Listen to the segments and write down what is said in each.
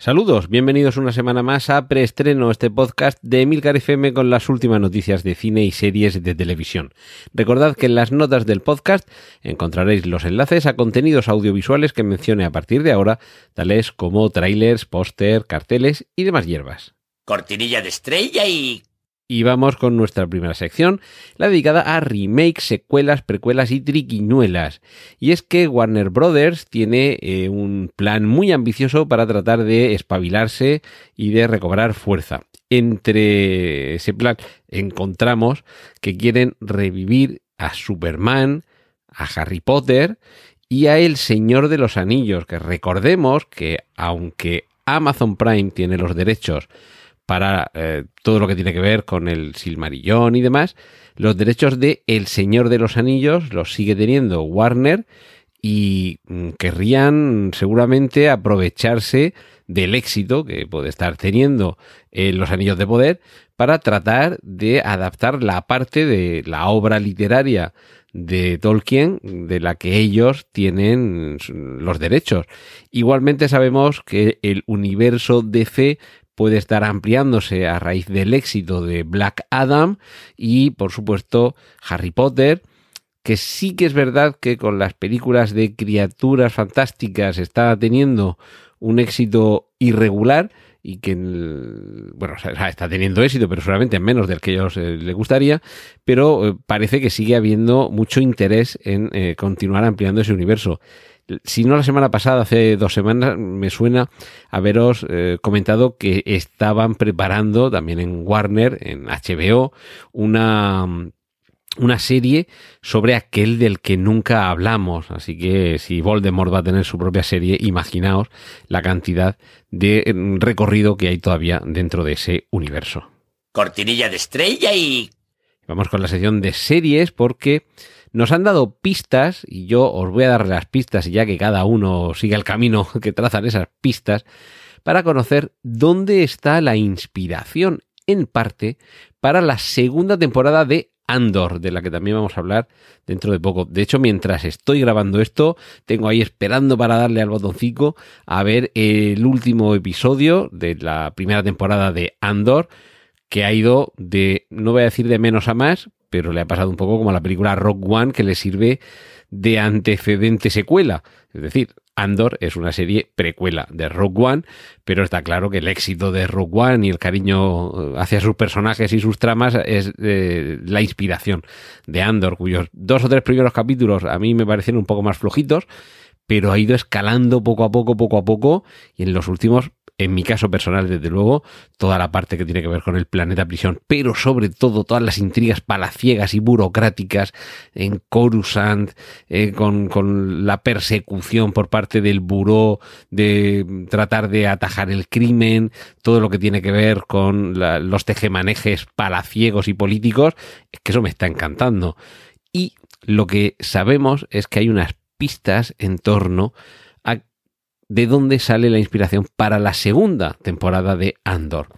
Saludos, bienvenidos una semana más a Preestreno, este podcast de Emilcar FM con las últimas noticias de cine y series de televisión. Recordad que en las notas del podcast encontraréis los enlaces a contenidos audiovisuales que mencione a partir de ahora, tales como trailers, póster, carteles y demás hierbas. Cortinilla de estrella y... Y vamos con nuestra primera sección, la dedicada a remakes, secuelas, precuelas y triquiñuelas. Y es que Warner Brothers tiene eh, un plan muy ambicioso para tratar de espabilarse y de recobrar fuerza. Entre ese plan encontramos que quieren revivir a Superman, a Harry Potter y a El Señor de los Anillos, que recordemos que aunque Amazon Prime tiene los derechos para eh, todo lo que tiene que ver con el Silmarillón y demás. Los derechos de El Señor de los Anillos los sigue teniendo Warner y mm, querrían seguramente aprovecharse del éxito que puede estar teniendo en Los Anillos de Poder para tratar de adaptar la parte de la obra literaria de Tolkien de la que ellos tienen los derechos. Igualmente sabemos que el universo DC puede estar ampliándose a raíz del éxito de Black Adam y por supuesto Harry Potter que sí que es verdad que con las películas de criaturas fantásticas está teniendo un éxito irregular y que, bueno, está teniendo éxito, pero solamente menos del que ellos eh, les gustaría, pero eh, parece que sigue habiendo mucho interés en eh, continuar ampliando ese universo si no la semana pasada, hace dos semanas, me suena haberos eh, comentado que estaban preparando también en Warner, en HBO, una, una serie sobre aquel del que nunca hablamos. Así que si Voldemort va a tener su propia serie, imaginaos la cantidad de mm, recorrido que hay todavía dentro de ese universo. Cortinilla de estrella y... Vamos con la sección de series porque nos han dado pistas, y yo os voy a dar las pistas, y ya que cada uno siga el camino que trazan esas pistas, para conocer dónde está la inspiración, en parte, para la segunda temporada de Andor, de la que también vamos a hablar dentro de poco. De hecho, mientras estoy grabando esto, tengo ahí esperando para darle al botoncito a ver el último episodio de la primera temporada de Andor, que ha ido de, no voy a decir de menos a más, pero le ha pasado un poco como a la película Rock One que le sirve de antecedente secuela. Es decir, Andor es una serie precuela de Rock One, pero está claro que el éxito de Rock One y el cariño eh, hacia sus personajes y sus tramas es eh, la inspiración de Andor, cuyos dos o tres primeros capítulos a mí me parecen un poco más flojitos, pero ha ido escalando poco a poco, poco a poco, y en los últimos en mi caso personal, desde luego, toda la parte que tiene que ver con el planeta prisión, pero sobre todo todas las intrigas palaciegas y burocráticas en Coruscant, eh, con, la persecución por parte del buró de tratar de atajar el crimen, todo lo que tiene que ver con los tejemanejes palaciegos y políticos, es que eso me está encantando. Y lo que sabemos es que hay unas pistas en torno de dónde sale la inspiración para la segunda temporada de Andor.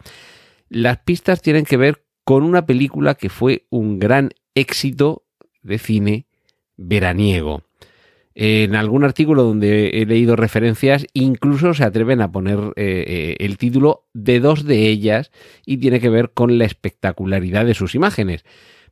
Las pistas tienen que ver con una película que fue un gran éxito de cine veraniego. En algún artículo donde he leído referencias, incluso se atreven a poner eh, eh, el título de dos de ellas y tiene que ver con la espectacularidad de sus imágenes.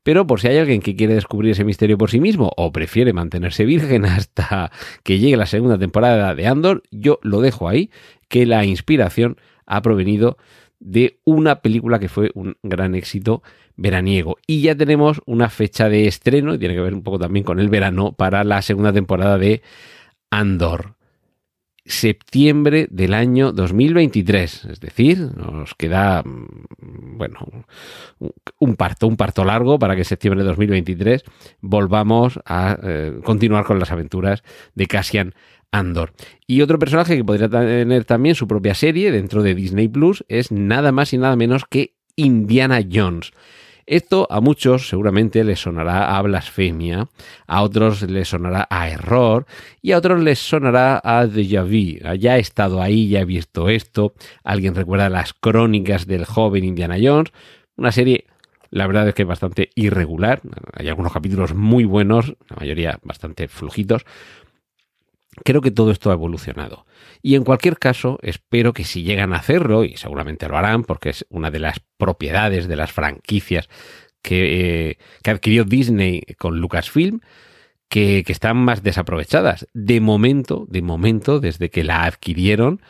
Pero por si hay alguien que quiere descubrir ese misterio por sí mismo o prefiere mantenerse virgen hasta que llegue la segunda temporada de Andor, yo lo dejo ahí, que la inspiración ha provenido de una película que fue un gran éxito veraniego. Y ya tenemos una fecha de estreno, y tiene que ver un poco también con el verano, para la segunda temporada de Andor septiembre del año 2023. Es decir, nos queda, mm, bueno, un parto, un parto largo para que en septiembre de 2023 volvamos a eh, continuar con las aventuras de Cassian Andor. Y otro personaje que podría tener también su propia serie dentro de Disney Plus es nada más y nada menos que Indiana Jones. Esto a muchos seguramente les sonará a blasfemia, a otros les sonará a error y a otros les sonará a déjà vu. Ya he estado ahí, ya he visto esto. Alguien recuerda las crónicas del joven Indiana Jones, una serie la verdad es que es bastante irregular. Hay algunos capítulos muy buenos, la mayoría bastante flujitos. Creo que todo esto ha evolucionado. Y en cualquier caso, espero que si llegan a hacerlo, y seguramente lo harán, porque es una de las propiedades de las franquicias que, eh, adquirió Disney con Lucasfilm, que, que están más desaprovechadas. De momento, de momento, desde que la adquirieron,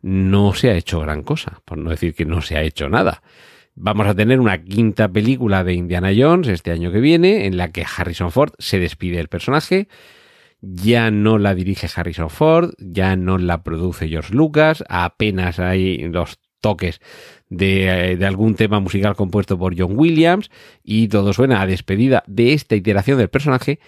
no se ha hecho gran cosa, por no decir que no se ha hecho nada. Vamos a tener una quinta película de Indiana Jones este año que viene, en la que Harrison Ford se despide del personaje ya no la dirige Harrison Ford, ya no la produce George Lucas, apenas hay los toques de, de, algún tema musical compuesto por John Williams y todo suena a despedida de esta iteración del personaje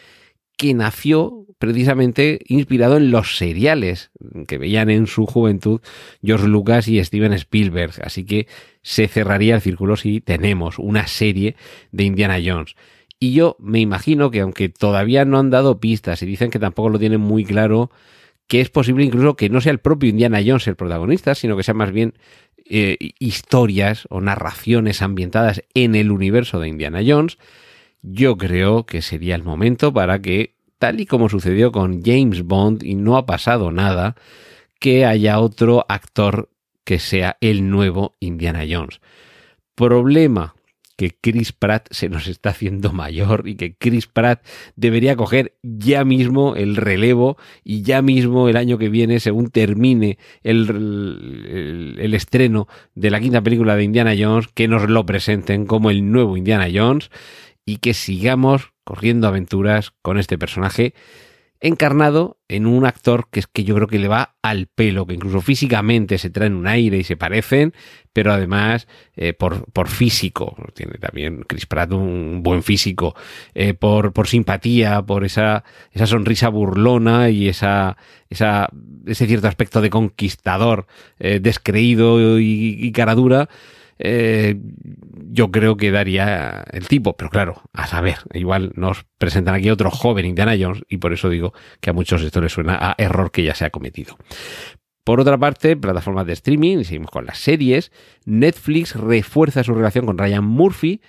que nació precisamente inspirado en los seriales que veían en su juventud George Lucas y Steven Spielberg. Así que se cerraría el círculo si tenemos una serie de Indiana Jones. Y yo me imagino que aunque todavía no han dado pistas y dicen que tampoco lo tienen muy claro, que es posible incluso que no sea el propio Indiana Jones el protagonista, sino que sea más bien eh, historias o narraciones ambientadas en el universo de Indiana Jones, yo creo que sería el momento para que, tal y como sucedió con James Bond y no ha pasado nada, que haya otro actor que sea el nuevo Indiana Jones. Problema que Chris Pratt se nos está haciendo mayor y que Chris Pratt debería coger ya mismo el relevo y ya mismo el año que viene, según termine el, el, estreno de la quinta película de Indiana Jones, que nos lo presenten como el nuevo Indiana Jones y que sigamos corriendo aventuras con este personaje encarnado en un actor que es que yo creo que le va al pelo, que incluso físicamente se traen un aire y se parecen, pero además eh, por, por, físico, tiene también Chris Pratt un buen físico, eh, por, por, simpatía, por esa, esa sonrisa burlona y esa, esa, ese cierto aspecto de conquistador eh, descreído y, y cara dura eh, yo creo que daría el tipo, pero claro, a saber, igual nos presentan aquí otro joven Indiana Jones y por eso digo que a muchos esto les suena a error que ya se ha cometido. Por otra parte, plataformas de streaming, y seguimos con las series, Netflix refuerza su relación con Ryan Murphy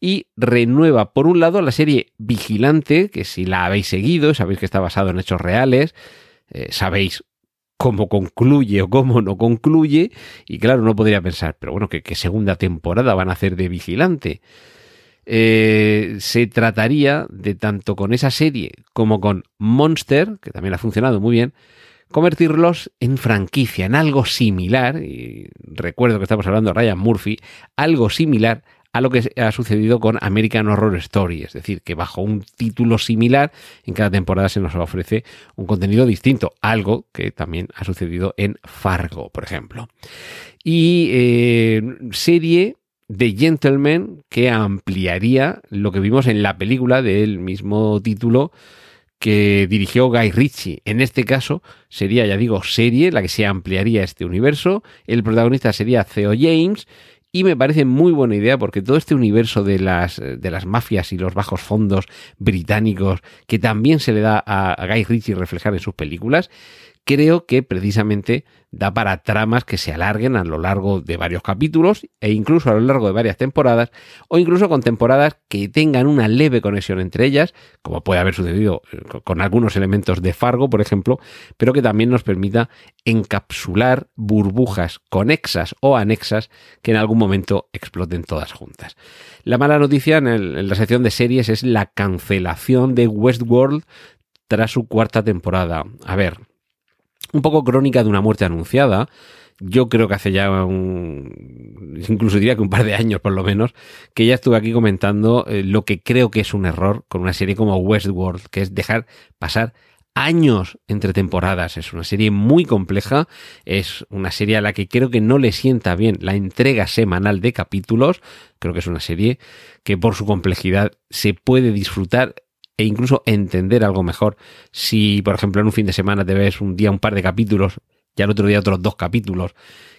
y renueva, por un lado, la serie Vigilante, que si la habéis seguido, sabéis que está basado en hechos reales, eh, sabéis cómo concluye o cómo no concluye. Y claro, no podría pensar, pero bueno, ¿qué, segunda temporada van a hacer de Vigilante? Eh, se trataría de tanto con esa serie como con Monster, que también ha funcionado muy bien, convertirlos en franquicia, en algo similar, y recuerdo que estamos hablando de Ryan Murphy, algo similar a lo que ha sucedido con American Horror Story, es decir, que bajo un título similar en cada temporada se nos ofrece un contenido distinto, algo que también ha sucedido en Fargo, por ejemplo. Y eh, serie de Gentleman que ampliaría lo que vimos en la película del mismo título que dirigió Guy Ritchie. En este caso sería, ya digo, serie, la que se ampliaría este universo. El protagonista sería Theo James y me parece muy buena idea porque todo este universo de las, de las mafias y los bajos fondos británicos que también se le da a, a Guy Ritchie reflejar en sus películas, creo que precisamente da para tramas que se alarguen a lo largo de varios capítulos e incluso a lo largo de varias temporadas o incluso con temporadas que tengan una leve conexión entre ellas, como puede haber sucedido eh, con algunos elementos de Fargo, por ejemplo, pero que también nos permita encapsular burbujas conexas o anexas que en algún momento exploten todas juntas. La mala noticia en, la sección de series es la cancelación de Westworld tras su cuarta temporada. A ver, un poco crónica de una muerte anunciada. Yo creo que hace ya un, incluso diría que un par de años por lo menos, que ya estuve aquí comentando eh, lo que creo que es un error con una serie como Westworld, que es dejar pasar años entre temporadas. Es una serie muy compleja, es una serie a la que creo que no le sienta bien la entrega semanal de capítulos. Creo que es una serie que por su complejidad se puede disfrutar e incluso entender algo mejor. Si, por ejemplo, en un fin de semana te ves un día un par de capítulos y al otro día otros dos capítulos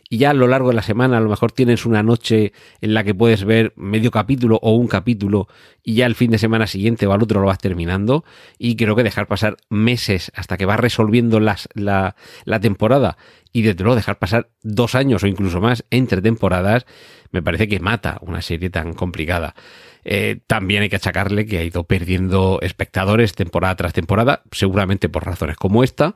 y ya a lo largo de la semana a lo mejor tienes una noche en la que puedes ver medio capítulo o un capítulo y ya el fin de semana siguiente o al otro lo vas terminando y creo que dejar pasar meses hasta que vas resolviendo las, la, la temporada y desde luego dejar pasar dos años o incluso más entre temporadas me parece que mata una serie tan complicada. Eh, también hay que achacarle que ha ido perdiendo espectadores temporada tras temporada, seguramente por razones como esta.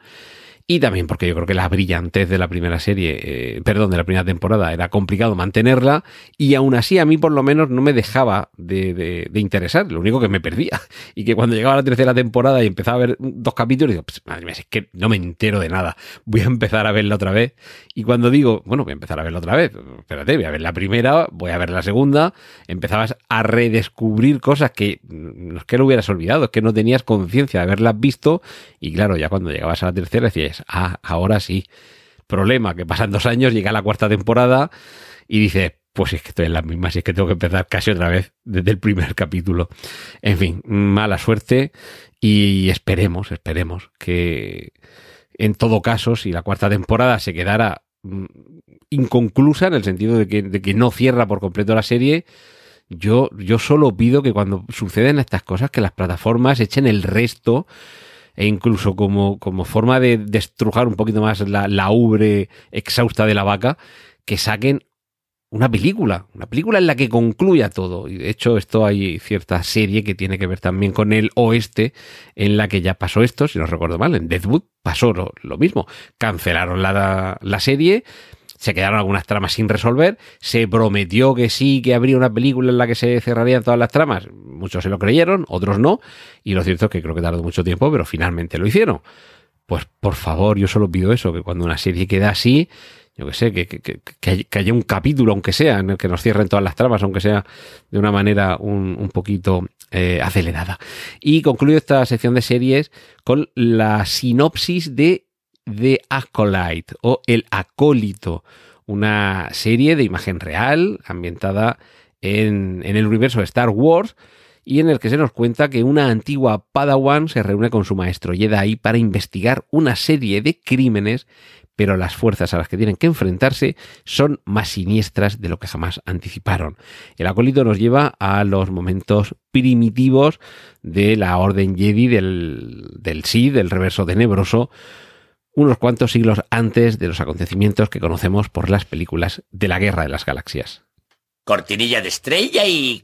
Y también porque yo creo que la brillantez de la primera serie, eh, perdón, de la primera temporada, era complicado mantenerla y aún así a mí por lo menos no me dejaba de, de, interesar, lo único que me perdía. Y que cuando llegaba la tercera temporada y empezaba a ver dos capítulos, digo, pues madre mía, es que no me entero de nada, voy a empezar a verla otra vez. Y cuando digo, bueno, voy a empezar a verla otra vez, espérate, voy a ver la primera, voy a ver la segunda, empezabas a redescubrir cosas que no es que lo hubieras olvidado, es que no tenías conciencia de haberlas visto y claro, ya cuando llegabas a la tercera decías, ah, ahora sí. Problema, que pasan dos años, llega la cuarta temporada y dice, pues es que estoy en la misma, si es que tengo que empezar casi otra vez desde el primer capítulo. En fin, mala suerte y esperemos, esperemos que en todo caso, si la cuarta temporada se quedara mm, inconclusa en el sentido de que, de que no cierra por completo la serie, yo, yo solo pido que cuando suceden estas cosas, que las plataformas echen el resto e incluso como, como forma de destrujar un poquito más la, la ubre exhausta de la vaca, que saquen una película, una película en la que concluya todo. Y de hecho, esto hay cierta serie que tiene que ver también con el oeste, en la que ya pasó esto, si no recuerdo mal, en Deadwood pasó lo, mismo. Cancelaron la, la serie, se quedaron algunas tramas sin resolver, se prometió que sí, que habría una película en la que se cerrarían todas las tramas, muchos se lo creyeron, otros no, y lo cierto es que creo que tardó mucho tiempo, pero finalmente lo hicieron. Pues por favor, yo solo pido eso, que cuando una serie queda así, yo que sé, que, que, que, haya un capítulo, aunque sea, en el que nos cierren todas las tramas, aunque sea de una manera un, un poquito eh, acelerada. Y concluyo esta sección de series con la sinopsis de The Acolyte o El Acólito, una serie de imagen real ambientada en, en el universo de Star Wars y en el que se nos cuenta que una antigua Padawan se reúne con su maestro Jedi para investigar una serie de crímenes, pero las fuerzas a las que tienen que enfrentarse son más siniestras de lo que jamás anticiparon. El acólito nos lleva a los momentos primitivos de la Orden Jedi del, del Sith, del reverso tenebroso, unos cuantos siglos antes de los acontecimientos que conocemos por las películas de la Guerra de las Galaxias. Cortinilla de estrella y...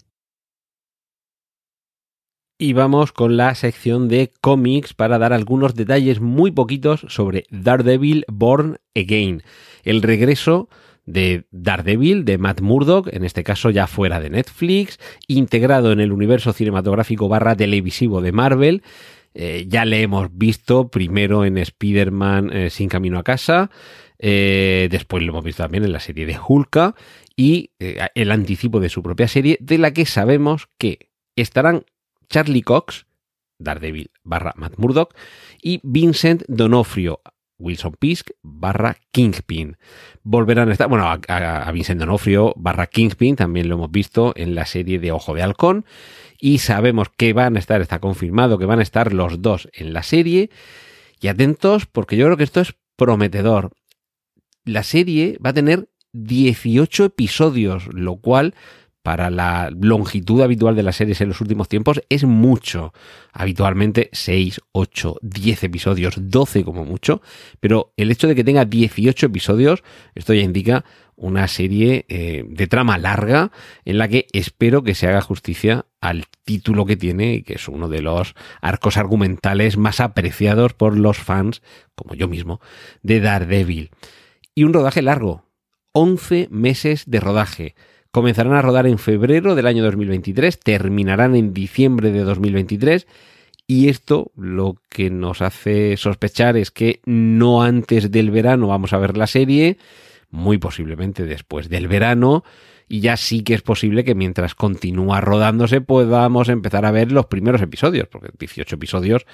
Y vamos con la sección de cómics para dar algunos detalles muy poquitos sobre Daredevil Born Again, el regreso de Daredevil de Matt Murdock, en este caso ya fuera de Netflix, integrado en el universo cinematográfico barra televisivo de Marvel, eh, ya le hemos visto primero en Spider-Man eh, Sin Camino a Casa, eh, después lo hemos visto también en la serie de Hulka y el anticipo de su propia serie, de la que sabemos que estarán Charlie Cox, Daredevil barra Matt Murdock, y Vincent Donofrio, Wilson Pisk barra Kingpin. Volverán a estar, bueno, a, a, Vincent Donofrio barra Kingpin también lo hemos visto en la serie de Ojo de Halcón y sabemos que van a estar, está confirmado que van a estar los dos en la serie. Y atentos porque yo creo que esto es prometedor. La serie va a tener 18 episodios, lo cual para la longitud habitual de las series en los últimos tiempos es mucho. Habitualmente 6, 8, 10 episodios, 12 como mucho, pero el hecho de que tenga 18 episodios, esto ya indica una serie eh, de trama larga en la que espero que se haga justicia al título que tiene y que es uno de los arcos argumentales más apreciados por los fans, como yo mismo, de Daredevil. Y un rodaje largo, 11 meses de rodaje. Comenzarán a rodar en febrero del año 2023, terminarán en diciembre de 2023 y esto lo que nos hace sospechar es que no antes del verano vamos a ver la serie, muy posiblemente después del verano y ya sí que es posible que mientras continúa rodándose podamos empezar a ver los primeros episodios, porque 18 episodios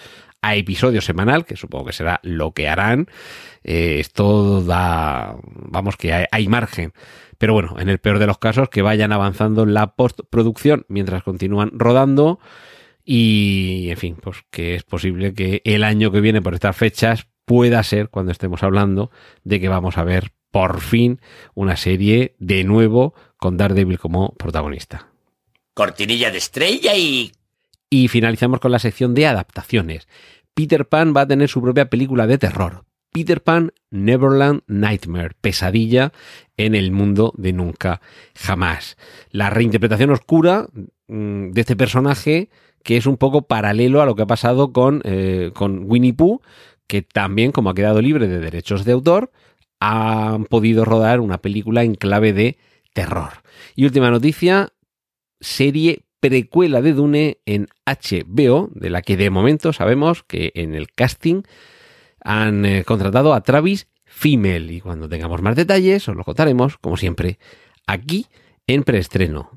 a episodio semanal, que supongo que será lo que harán, eh, esto da, vamos que hay, hay margen. Pero bueno, en el peor de los casos, que vayan avanzando la postproducción mientras continúan rodando. Y, en fin, pues que es posible que el año que viene, por estas fechas, pueda ser cuando estemos hablando de que vamos a ver por fin una serie de nuevo con Daredevil como protagonista. Cortinilla de estrella y... Y finalizamos con la sección de adaptaciones. Peter Pan va a tener su propia película de terror. Peter Pan Neverland Nightmare, pesadilla en el mundo de nunca jamás. La reinterpretación oscura mm, de este personaje que es un poco paralelo a lo que ha pasado con, eh, con Winnie Pooh, que también, como ha quedado libre de derechos de autor, han podido rodar una película en clave de terror. Y última noticia, serie precuela de Dune en HBO, de la que de momento sabemos que en el casting han eh, contratado a Travis Fimmel. Y cuando tengamos más detalles, os lo contaremos, como siempre, aquí en preestreno.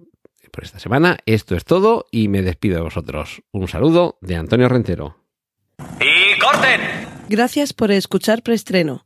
Por esta semana, esto es todo y me despido de vosotros. Un saludo de Antonio Rentero. ¡Y corten! Gracias por escuchar preestreno.